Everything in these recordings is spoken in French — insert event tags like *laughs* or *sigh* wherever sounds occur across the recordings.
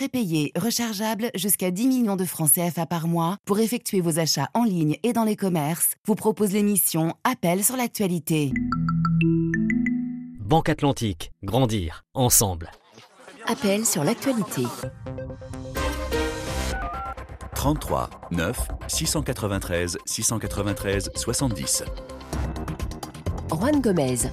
prépayé, rechargeable jusqu'à 10 millions de francs CFA par mois pour effectuer vos achats en ligne et dans les commerces, vous propose l'émission Appel sur l'actualité. Banque Atlantique, grandir ensemble. Appel sur l'actualité. 33 9 693 693 70. Juan Gomez.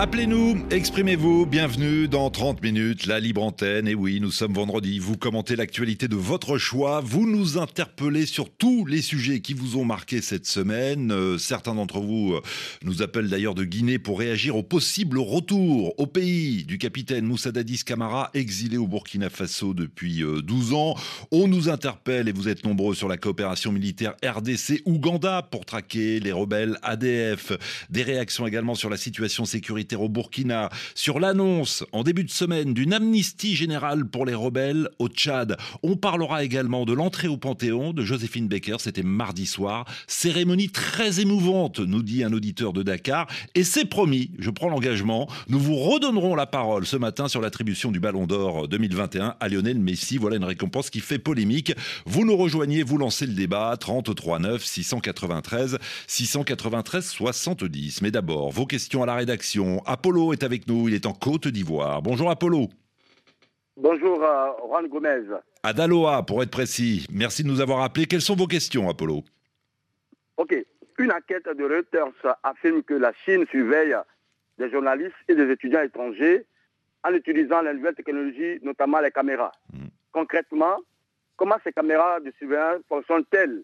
Appelez-nous, exprimez-vous, bienvenue dans 30 minutes, la libre antenne. Et oui, nous sommes vendredi, vous commentez l'actualité de votre choix, vous nous interpellez sur tous les sujets qui vous ont marqué cette semaine. Euh, certains d'entre vous euh, nous appellent d'ailleurs de Guinée pour réagir au possible retour au pays du capitaine Moussa Dadis Camara, exilé au Burkina Faso depuis 12 euh, ans. On nous interpelle, et vous êtes nombreux, sur la coopération militaire RDC-Ouganda pour traquer les rebelles ADF. Des réactions également sur la situation sécuritaire au Burkina, sur l'annonce en début de semaine d'une amnistie générale pour les rebelles au Tchad. On parlera également de l'entrée au Panthéon de Joséphine Baker, c'était mardi soir. Cérémonie très émouvante, nous dit un auditeur de Dakar. Et c'est promis, je prends l'engagement, nous vous redonnerons la parole ce matin sur l'attribution du Ballon d'Or 2021 à Lionel Messi. Voilà une récompense qui fait polémique. Vous nous rejoignez, vous lancez le débat 33 9 693 693 70. Mais d'abord, vos questions à la rédaction Apollo est avec nous, il est en Côte d'Ivoire. Bonjour Apollo. Bonjour euh, Juan Gomez. À Daloa, pour être précis. Merci de nous avoir appelés. Quelles sont vos questions, Apollo Ok. Une enquête de Reuters affirme que la Chine surveille des journalistes et des étudiants étrangers en utilisant la nouvelle technologie, notamment les caméras. Hmm. Concrètement, comment ces caméras de surveillance fonctionnent-elles?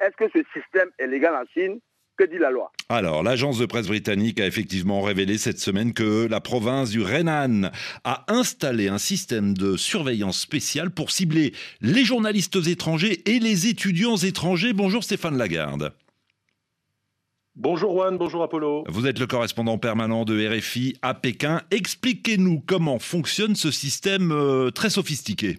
Est-ce que ce système est légal en Chine? Que dit la loi Alors, l'agence de presse britannique a effectivement révélé cette semaine que la province du Renan a installé un système de surveillance spéciale pour cibler les journalistes étrangers et les étudiants étrangers. Bonjour Stéphane Lagarde. Bonjour Juan, bonjour Apollo. Vous êtes le correspondant permanent de RFI à Pékin. Expliquez-nous comment fonctionne ce système euh, très sophistiqué.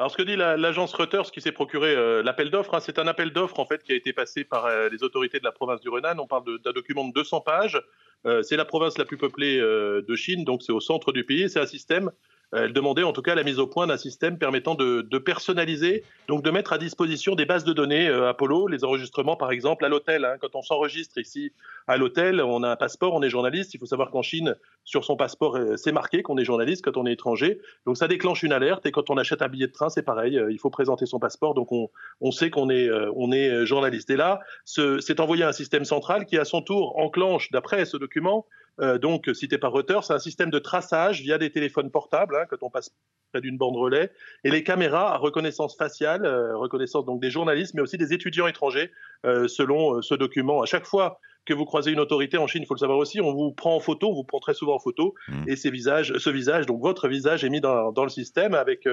Alors, ce que dit l'agence Reuters qui s'est procuré euh, l'appel d'offres, hein, c'est un appel d'offres en fait qui a été passé par euh, les autorités de la province du Renan. On parle d'un document de 200 pages. Euh, c'est la province la plus peuplée de Chine, donc c'est au centre du pays. C'est un système elle demandait en tout cas la mise au point d'un système permettant de, personnaliser, donc de mettre à disposition des bases de données euh, Apollo, les enregistrements par exemple à l'hôtel. Hein. quand on s'enregistre ici à l'hôtel, on a un passeport, on est journaliste. Il faut savoir qu'en Chine, sur son passeport, euh, c'est marqué qu'on est journaliste quand on est étranger. Donc ça déclenche une alerte et quand on achète un billet de train, c'est pareil. Euh, il faut présenter son passeport, donc on, on sait qu'on est, on est journaliste. Et là, c'est envoyé un système central qui à son tour enclenche, d'après ce document, euh, donc cité par Reuters, c'est un système de traçage via des téléphones portables hein, quand on passe près d'une bande relais et les caméras à reconnaissance faciale, euh, reconnaissance donc des journalistes, mais aussi des étudiants étrangers, euh, selon ce document. À chaque fois que vous croisez une autorité en Chine, il faut le savoir aussi, on vous prend en photo, on vous prend très souvent en photo, mmh. et ces visages, ce visage, donc votre visage est mis dans, dans le système avec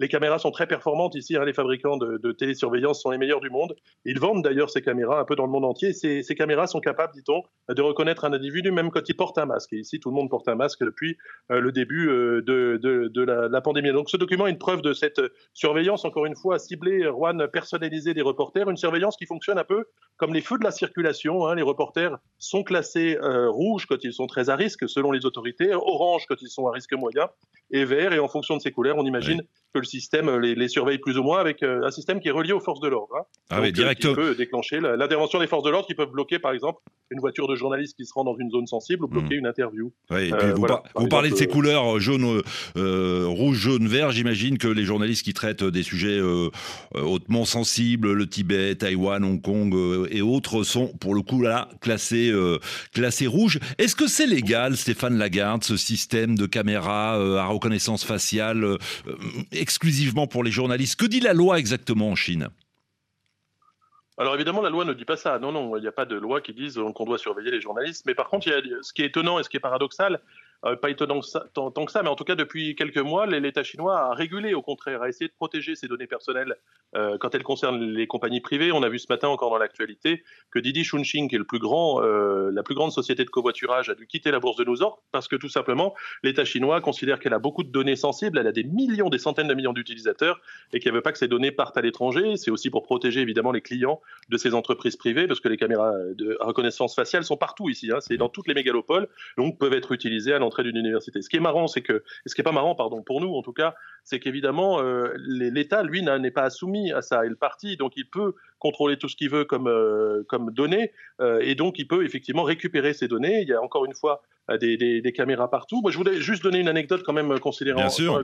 les caméras sont très performantes ici. Hein, les fabricants de, télésurveillance sont les meilleurs du monde. Ils vendent d'ailleurs ces caméras un peu dans le monde entier. Ces, caméras sont capables, dit-on, de reconnaître un individu même quand il porte un masque. Et ici, tout le monde porte un masque depuis euh, le début euh, de, de, la, pandémie. Donc ce document est une preuve de cette surveillance, encore une fois, ciblée, Juan, personnalisée des reporters. Une surveillance qui fonctionne un peu comme les feux de la circulation. Hein. Les reporters sont classés euh, rouges quand ils sont très à risque, selon les autorités, orange quand ils sont à risque moyen, et vert. Et en fonction de ces couleurs, on imagine que le système les, les, surveille plus ou moins avec euh, un système qui est relié aux forces de l'ordre. Hein. Ah oui, directement. Qui peut déclencher l'intervention des forces de l'ordre qui peuvent bloquer, par exemple, une voiture de journaliste qui se rend dans une zone sensible ou bloquer hmm. une interview. Oui, et puis euh, vous, vous parlez de ces couleurs euh, jaune, rouge, jaune, vert. J'imagine que les journalistes qui traitent des sujets hautement sensibles, le Tibet, Taïwan, Hong Kong et autres, sont pour le coup là classés, classés rouges. Est-ce que c'est légal, Stéphane Lagarde, ce système de caméra à reconnaissance faciale exclusivement pour les journalistes. Que dit la loi exactement en Chine? Alors évidemment, la loi ne dit pas ça. Non, non, il n'y a pas de loi qui dise qu'on doit surveiller les journalistes. Mais par contre, il y a, ce qui est étonnant et ce qui est paradoxal, euh, pas étonnant tant, que ça, mais en tout cas depuis quelques mois, l'État chinois a régulé, au contraire, a essayé de protéger ses données personnelles euh, quand elles concernent les compagnies privées. On a vu ce matin encore dans l'actualité que Didi Chunshin, qui est le plus grand, euh, la plus grande société de covoiturage, a dû quitter la bourse de New York parce que tout simplement l'État chinois considère qu'elle a beaucoup de données sensibles, elle a des millions, des centaines de millions d'utilisateurs et qu'elle veut pas que ces données partent à l'étranger. C'est aussi pour protéger évidemment les clients de ces entreprises privées parce que les caméras de reconnaissance faciale sont partout ici. Hein. C'est dans toutes les mégalopoles, donc peuvent être utilisées à l'entrée d'une université. Ce qui est marrant, c'est que, ce qui est pas marrant, pardon, pour nous en tout cas, c'est qu'évidemment, euh, l'État, lui, n'est pas soumis à ça. Et le parti, donc, il peut contrôler tout ce qu'il veut comme, euh, comme données, euh, et donc il peut effectivement récupérer ces données. Il y a encore une fois des, des, des, caméras partout. Moi, je voulais juste donner une anecdote quand même considérant, euh,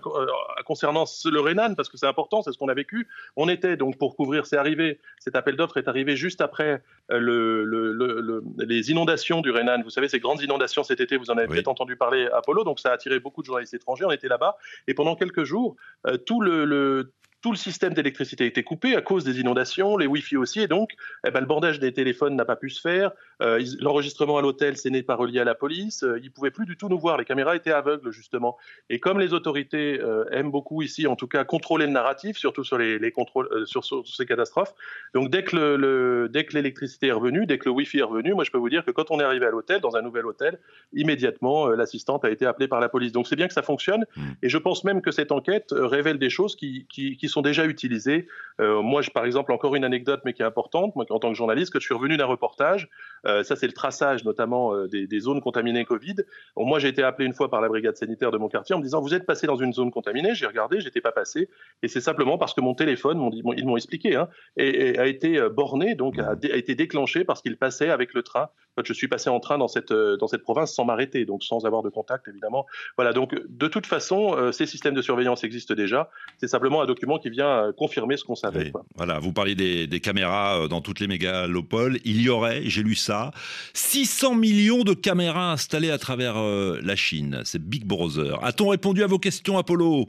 concernant le Renan, parce que c'est important, c'est ce qu'on a vécu. On était donc pour couvrir, c'est arrivé, cet appel d'offres est arrivé juste après le, le, le, les inondations du Renan. Vous savez, ces grandes inondations cet été, vous en avez peut-être entendu parler, Apollo, donc ça a attiré beaucoup de journalistes étrangers. On était là-bas, et pendant quelques jours, tout le, tout le système d'électricité a été coupé à cause des inondations, les Wi-Fi aussi, et donc eh ben, le bordage des téléphones n'a pas pu se faire. Euh, L'enregistrement à l'hôtel, ce n'est pas relié à la police. Euh, ils pouvaient plus du tout nous voir. Les caméras étaient aveugles justement. Et comme les autorités euh, aiment beaucoup ici, en tout cas, contrôler le narratif, surtout sur les, les contrôles, euh, sur, sur, ces catastrophes. Donc dès que le, le dès que l'électricité est revenue, dès que le Wi-Fi est revenu, moi je peux vous dire que quand on est arrivé à l'hôtel, dans un nouvel hôtel, immédiatement l'assistante a été appelée par la police. Donc c'est bien que ça fonctionne. Mmh. Et je pense même que cette enquête révèle des choses qui, qui, qui sont déjà utilisés. Euh, moi, je, par exemple, encore une anecdote, mais qui est importante, moi, en tant que journaliste, que je suis revenu d'un reportage, euh, ça c'est le traçage notamment euh, des, zones contaminées Covid. Moi, j'ai été appelé une fois par la brigade sanitaire de mon quartier en me disant, vous êtes passé dans une zone contaminée, j'ai regardé, j'étais pas passé, et c'est simplement parce que mon téléphone, ils m'ont expliqué, hein, a été borné, donc a, été déclenché parce qu'il passait avec le train quand je suis passé en train dans cette, dans cette province sans m'arrêter, donc sans avoir de contact évidemment. Voilà, donc de toute façon, ces systèmes de surveillance existent déjà. C'est simplement un document qui vient confirmer ce qu'on savait. Quoi. Voilà, vous parliez des, des, caméras euh, dans toutes les mégalopoles. Il y aurait, j'ai lu ça, 600 millions de caméras installées à travers euh, la Chine. C'est Big Brother. A-t-on répondu à vos questions, Apollo?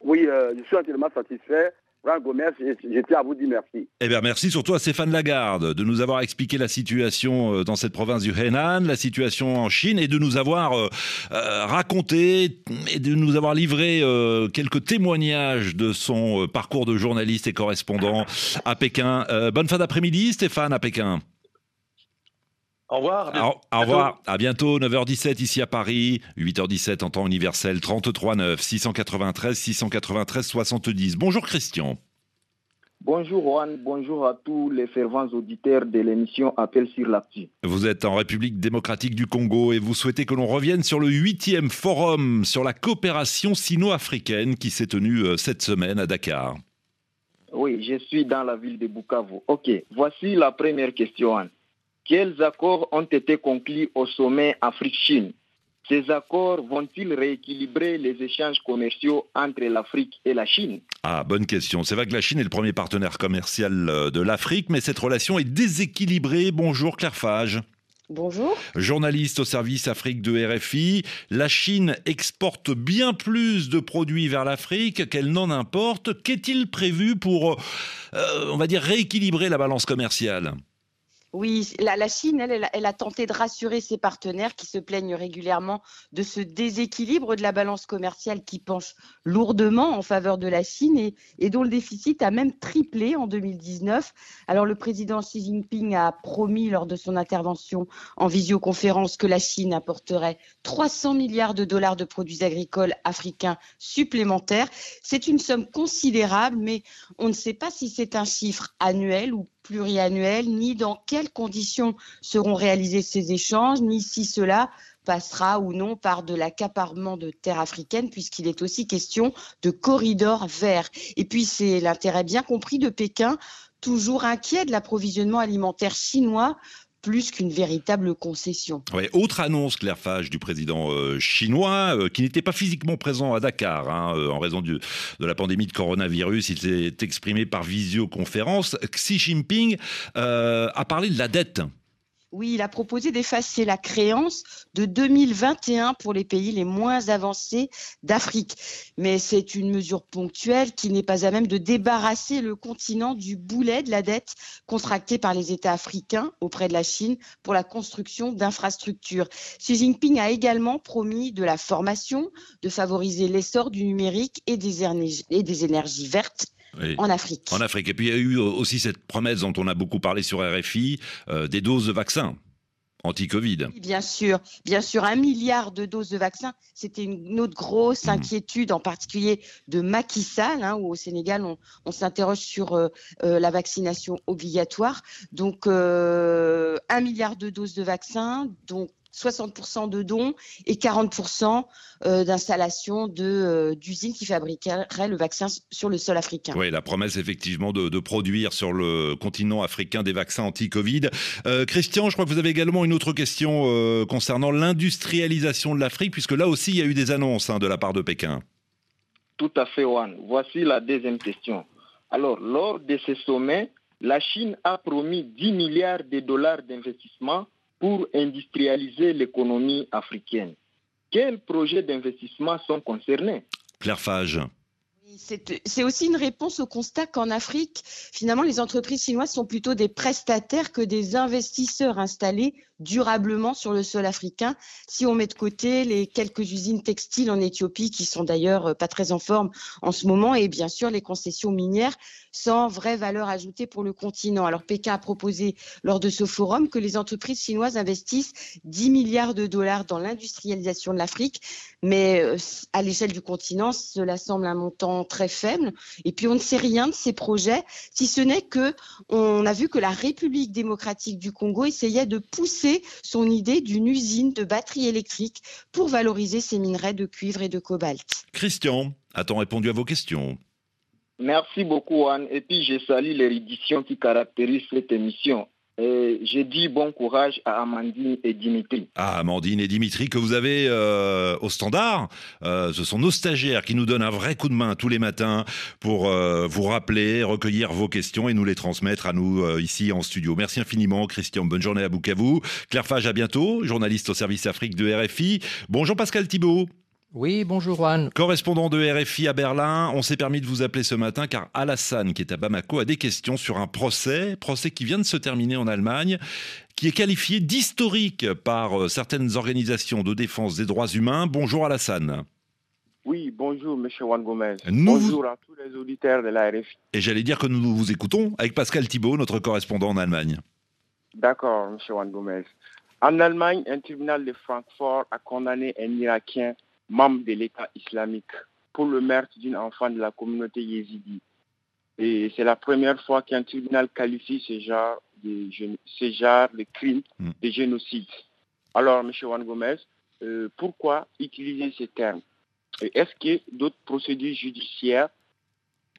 Oui, euh, je suis entièrement satisfait. Franck Gomez, je à vous dire merci. Eh bien, merci surtout à Stéphane Lagarde de nous avoir expliqué la situation euh, dans cette province du Henan, la situation en Chine et de nous avoir euh, euh, raconté et de nous avoir livré quelques témoignages de son parcours de journaliste et correspondant à Pékin. Bonne fin d'après-midi, Stéphane, à Pékin. Au revoir. Alors, au revoir. À bientôt. 9h17 ici à Paris. 8h17 en temps universel. 33 9 693 693 70. Bonjour Christian. Bonjour Juan, bonjour à tous les fervents auditeurs de l'émission Appel sur l'actu. Vous êtes en République démocratique du Congo et vous souhaitez que l'on revienne sur le huitième forum sur la coopération sino-africaine qui s'est tenu cette semaine à Dakar. Oui, je suis dans la ville de Bukavu. Ok, voici la première question. Anne. Quels accords ont été conclus au sommet Afrique-Chine Ces accords vont-ils rééquilibrer les échanges commerciaux entre l'Afrique et la Chine? Ah, bonne question. C'est vrai que la Chine est le premier partenaire commercial de l'Afrique, mais cette relation est déséquilibrée. Bonjour Claire Fage. Bonjour. Journaliste au service Afrique de RFI, la Chine exporte bien plus de produits vers l'Afrique qu'elle n'en importe. Qu'est-il prévu pour, euh, on va dire, rééquilibrer la balance commerciale? Oui, la, Chine, elle, elle, a tenté de rassurer ses partenaires qui se plaignent régulièrement de ce déséquilibre de la balance commerciale qui penche lourdement en faveur de la Chine et, et, dont le déficit a même triplé en 2019. Alors le président Xi Jinping a promis lors de son intervention en visioconférence que la Chine apporterait 300 milliards de dollars de produits agricoles africains supplémentaires. C'est une somme considérable, mais on ne sait pas si c'est un chiffre annuel ou pluriannuel, ni dans quelles conditions seront réalisés ces échanges, ni si cela passera ou non par de l'accaparement de terres africaines, puisqu'il est aussi question de corridors verts. Et puis c'est l'intérêt bien compris de Pékin, toujours inquiet de l'approvisionnement alimentaire chinois plus qu'une véritable concession. Autre annonce, Claire Fage, du président euh, chinois, euh, qui n'était pas physiquement présent à Dakar hein, euh, en raison de la pandémie de coronavirus. Il s'est exprimé par visioconférence. Xi Jinping a parlé de la dette oui, il a proposé d'effacer la créance de 2021 pour les pays les moins avancés d'Afrique. Mais c'est une mesure ponctuelle qui n'est pas à même de débarrasser le continent du boulet de la dette contractée par les États africains auprès de la Chine pour la construction d'infrastructures. Xi Jinping a également promis de la formation, de favoriser l'essor du numérique et des, énergies vertes oui. en Afrique. En Afrique. Et puis il y a eu aussi cette promesse dont on a beaucoup parlé sur RFI, euh, des doses de vaccins anti-Covid. Bien sûr, bien sûr, un milliard de doses de vaccins, c'était une autre grosse mmh. inquiétude, en particulier de Macky Sall, hein, où au Sénégal, on, on s'interroge sur euh, euh, la vaccination obligatoire. Donc, euh, un milliard de doses de vaccins, donc 60% de dons et 40% euh, d'installation de, d'usines qui fabriqueraient le vaccin sur le sol africain. Oui, la promesse effectivement de, produire sur le continent africain des vaccins anti-Covid. Christian, je crois que vous avez également une autre question concernant l'industrialisation de l'Afrique, puisque là aussi il y a eu des annonces hein, de la part de Pékin. Tout à fait, Juan. Voici la deuxième question. Alors, lors de ce sommet, la Chine a promis 10 milliards de dollars d'investissement pour industrialiser l'économie africaine. Quels projets d'investissement sont concernés? Claire Fage. C'est aussi une réponse au constat qu'en Afrique, finalement, les entreprises chinoises sont plutôt des prestataires que des investisseurs installés durablement sur le sol africain. Si on met de côté les quelques usines textiles en Éthiopie qui sont d'ailleurs euh, pas très en forme en ce moment et bien sûr les concessions minières sans vraie valeur ajoutée pour le continent. Alors Pékin a proposé lors de ce forum que les entreprises chinoises investissent 10 milliards de dollars dans l'industrialisation de l'Afrique, mais euh, à l'échelle du continent, cela semble un montant très faible. Et puis on ne sait rien de ces projets, si ce n'est que on a vu que la République démocratique du Congo essayait de pousser son idée d'une usine de batteries électriques pour valoriser ces minerais de cuivre et de cobalt. Christian, a-t-on répondu à vos questions Merci beaucoup Anne. Et puis je salue l'érudition qui caractérise cette émission. J'ai dit bon courage à Amandine et Dimitri. Ah, Amandine et Dimitri que vous avez euh, au standard. Euh, ce sont nos stagiaires qui nous donnent un vrai coup de main tous les matins pour euh, vous rappeler, recueillir vos questions et nous les transmettre à nous ici en studio. Merci infiniment, Christian. Bonne journée à Bukavu. Claire Fage, à bientôt. Journaliste au service Afrique de RFI. Bonjour Pascal Thibault. Oui, bonjour Juan. Correspondant de RFI à Berlin, on s'est permis de vous appeler ce matin car Alassane, qui est à Bamako, a des questions sur un procès, procès qui vient de se terminer en Allemagne, qui est qualifié d'historique par euh, certaines organisations de défense des droits humains. Bonjour Alassane. Oui, bonjour Monsieur Juan Gomez. bonjour à tous les auditeurs de la RFI. Et j'allais dire que nous vous écoutons avec Pascal Thibault, notre correspondant en Allemagne. D'accord, Monsieur Juan Gomez. En Allemagne, un tribunal de Francfort a condamné un Irakien membre de l'État islamique pour le meurtre d'une enfant de la communauté yézidi. Et c'est la première fois qu'un tribunal qualifie ce genre de, ce genre de crime mm. de génocide. Alors, M. Juan Gomez, euh, pourquoi utiliser ces termes Est-ce que d'autres procédures judiciaires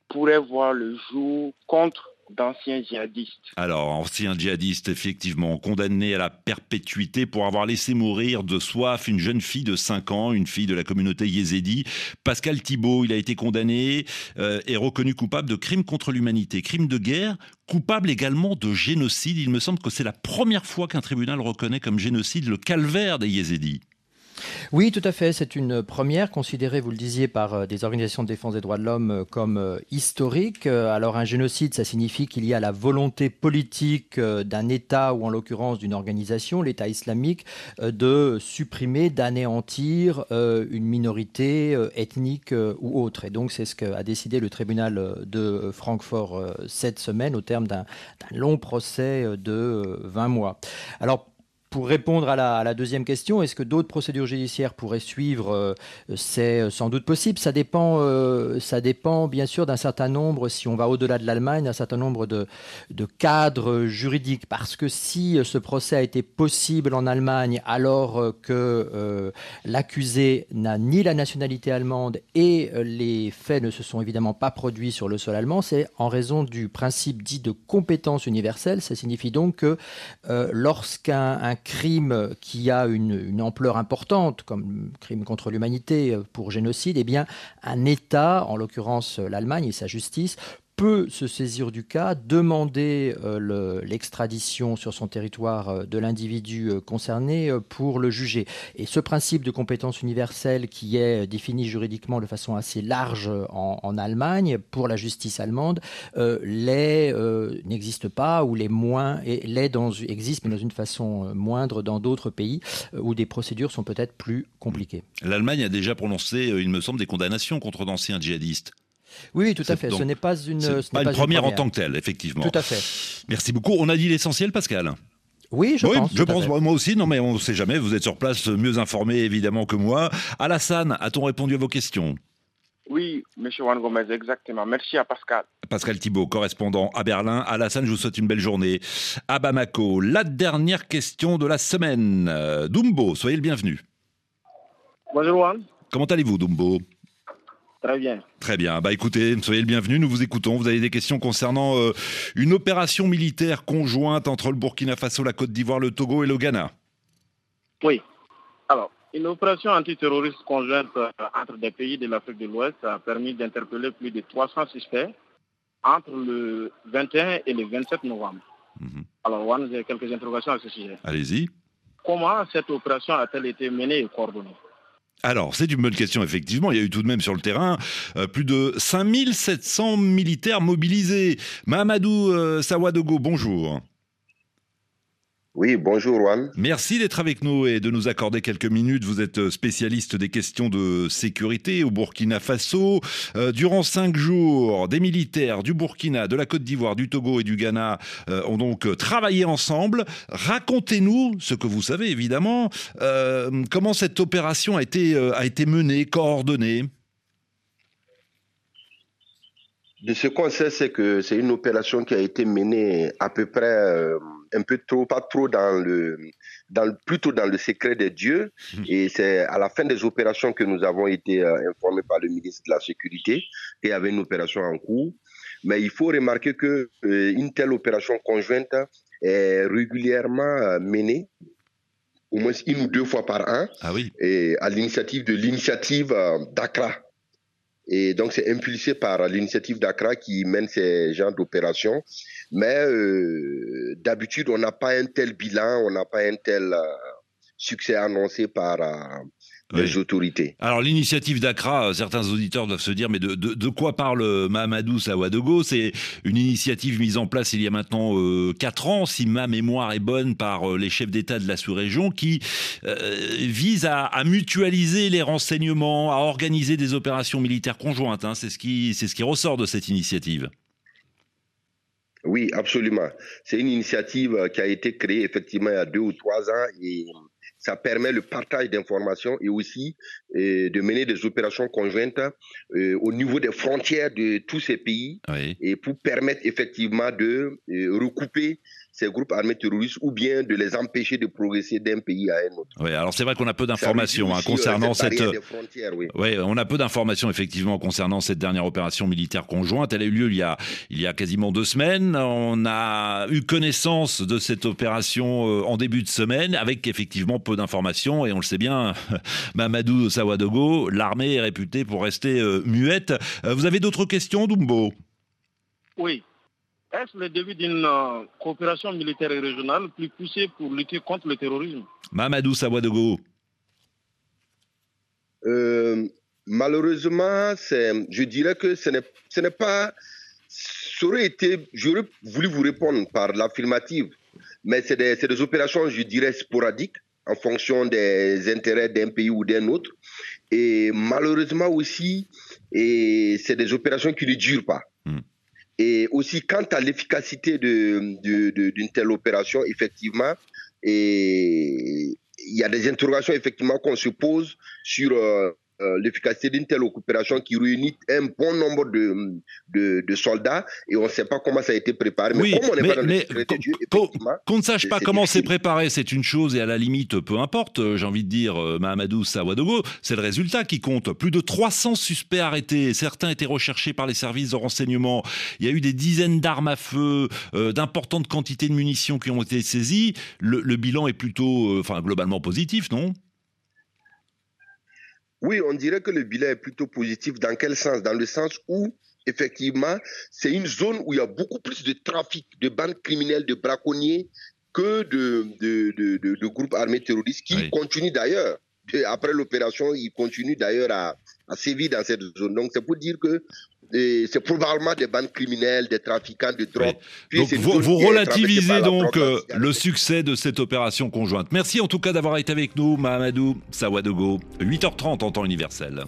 pourraient voir le jour contre d'anciens djihadistes. Alors, anciens djihadistes, effectivement, condamnés à la perpétuité pour avoir laissé mourir de soif une jeune fille de 5 ans, une fille de la communauté yézédi. Pascal Thibault, il a été condamné euh, et reconnu coupable de crimes contre l'humanité, crimes de guerre, coupable également de génocide. Il me semble que c'est la première fois qu'un tribunal reconnaît comme génocide le calvaire des yézédis. Oui, tout à fait. C'est une première considérée, vous le disiez, par euh, des organisations de défense des droits de l'homme euh, comme euh, historique. Alors un génocide, ça signifie qu'il y a la volonté politique d'un État ou en l'occurrence d'une organisation, l'État islamique, de supprimer, d'anéantir une minorité ethnique ou autre. Et donc c'est ce qu'a décidé le tribunal de Francfort cette semaine au terme d'un long procès de 20 mois. Alors pour répondre à la, deuxième question, est-ce que d'autres procédures judiciaires pourraient suivre euh, C'est euh, sans doute possible. Ça dépend, euh, ça dépend bien sûr d'un certain nombre, si on va au-delà de l'Allemagne, d'un certain nombre de, cadres juridiques. Parce que si ce procès a été possible en Allemagne alors que l'accusé n'a ni la nationalité allemande et les faits ne se sont évidemment pas produits sur le sol allemand, c'est en raison du principe dit de compétence universelle. Ça signifie donc que lorsqu'un crime qui a une, ampleur importante, comme crime contre l'humanité euh, pour génocide, eh bien, un État, en l'occurrence l'Allemagne et sa justice, peut se saisir du cas, demander euh, l'extradition sur son territoire euh, de l'individu euh, concerné pour le juger. Et ce principe de compétence universelle qui est défini juridiquement de façon assez large en, Allemagne pour la justice allemande n'existe pas ou les moins les dans, existe mais dans une façon moindre dans d'autres pays où des procédures sont peut-être plus compliquées. L'Allemagne a déjà prononcé, il me semble, des condamnations contre d'anciens djihadistes. Oui, tout à fait. ce n'est pas une, pas, une, première en tant que telle, effectivement. Tout à fait. Merci beaucoup. On a dit l'essentiel, Pascal. Oui, je pense. Je pense, moi aussi. Non, mais on ne sait jamais. Vous êtes sur place, mieux informé évidemment que moi. Alassane, a-t-on répondu à vos questions? Oui, M. Juan Gomez, exactement. Merci à Pascal. Pascal Thibault, correspondant à Berlin. Alassane, je vous souhaite une belle journée. À Bamako, la dernière question de la semaine. Euh, Dumbo, soyez le bienvenu. Bonjour Juan. Comment allez-vous, Dumbo? Très bien. Très bien. Bah écoutez, soyez le bienvenu. Nous vous écoutons. Vous avez des questions concernant euh, une opération militaire conjointe entre le Burkina Faso, la Côte d'Ivoire, le Togo et le Ghana. Oui. Alors, une opération antiterroriste conjointe euh, entre des pays de l'Afrique de l'Ouest a permis d'interpeller plus de 300 suspects entre le 21 et le 27 novembre. Mhm. Alors, Juan, j'ai quelques interrogations à ce sujet. Allez-y. Comment cette opération a-t-elle été menée et coordonnée? Alors, c'est une bonne question, effectivement. Il y a eu tout de même sur le terrain euh, plus de 5700 militaires mobilisés. Mahamadou euh, Sawadogo, bonjour. Oui, bonjour Juan. Merci d'être avec nous et de nous accorder quelques minutes. Vous êtes spécialiste des questions de sécurité au Burkina Faso. Euh, durant cinq jours, des militaires du Burkina, de la Côte d'Ivoire, du Togo et du Ghana euh, ont donc travaillé ensemble. Racontez-nous ce que vous savez évidemment, euh, comment cette opération a été, a été menée, coordonnée? De ce qu'on sait, c'est que c'est une opération qui a été menée à peu près un peu trop, pas trop dans le, dans plutôt dans le secret des dieux. Mhm. Et c'est à la fin des opérations que nous avons été euh, informés par le ministre de la Sécurité qu'il y avait une opération en cours. Mais il faut remarquer que euh, une telle opération conjointe est régulièrement euh, menée au moins une ou deux fois par an, ah oui. et à l'initiative de l'initiative d'Accra. Et donc, c'est impulsé par l'initiative d'Accra qui mène ces genres d'opérations. Mais euh, d'habitude, on n'a pas un tel bilan, on n'a pas un tel euh, succès annoncé par euh, les autorités. Alors l'initiative d'Accra, certains auditeurs doivent se dire mais de, de, quoi parle Mahamadou Sawadogo? C'est une initiative mise en place il y a maintenant euh, 4 ans, si ma mémoire est bonne, par les chefs d'État de la sous-région, qui vise à, à, mutualiser les renseignements, à organiser des opérations militaires conjointes. Hein. C'est ce, qui, ce qui ressort de cette initiative. Oui, absolument. C'est une initiative euh, qui a été créée effectivement il y a deux ou trois ans et ça permet le partage d'informations et aussi euh, de mener des opérations conjointes euh, au niveau des frontières de tous ces pays et pour permettre effectivement de recouper ces groupes armés terroristes ou bien de les empêcher de progresser d'un pays à un autre. Oui, alors c'est vrai qu'on a peu d'informations hein, concernant cette. Oui. Ouais, on a peu d'informations effectivement concernant cette dernière opération militaire conjointe. Elle a eu lieu il y a, il y a quasiment deux semaines. On a eu connaissance de cette opération euh, en début de semaine avec effectivement peu d'informations et on le sait bien, *laughs* Mamadou Sawadogo, l'armée est réputée pour rester euh, muette. Euh, vous avez d'autres questions, Dumbo? Oui. Est-ce le début d'une euh, coopération militaire et régionale plus poussée pour lutter contre le terrorisme? Mamadou Sawadogo. Euh, malheureusement, je dirais que ce n'est pas. Ça aurait été. J'aurais voulu vous répondre par l'affirmative, mais c'est des, des, opérations, je dirais, sporadiques en fonction des intérêts d'un pays ou d'un autre. Et malheureusement aussi, c'est des opérations qui ne durent pas. Hmm. Et aussi, quant à l'efficacité d'une de, telle opération, effectivement, et il y a des interrogations effectivement qu'on se pose sur euh, euh, l'efficacité d'une telle opération qui réunit un bon nombre de, de, soldats et on ne sait pas comment ça a été préparé. Mais comme on n'est pas dans qu'on ne sache pas comment c'est préparé, c'est une chose et à la limite, peu importe, euh, j'ai envie de dire, euh, Mahamadou Sawadogo, c'est le résultat qui compte. Plus de 300 suspects arrêtés, certains étaient recherchés par les services de renseignement, il y a eu des dizaines d'armes à feu, d'importantes quantités de munitions qui ont été saisies. Le, le bilan est plutôt, enfin, globalement positif, non? Oui, on dirait que le bilan est plutôt positif. Dans quel sens? Dans le sens où, effectivement, c'est une zone où il y a beaucoup plus de trafic, de bandes criminelles, de braconniers que de, de, groupes armés terroristes qui continuent d'ailleurs. Après l'opération, ils continuent d'ailleurs à, à sévir dans cette zone. Donc c'est pour dire que c'est probablement des bandes criminelles, des trafiquants de drogue. Donc vous, relativisez donc euh, le succès de cette opération conjointe. Merci en tout cas d'avoir été avec nous, Mahamadou Sawadogo, 8h30 en temps universel.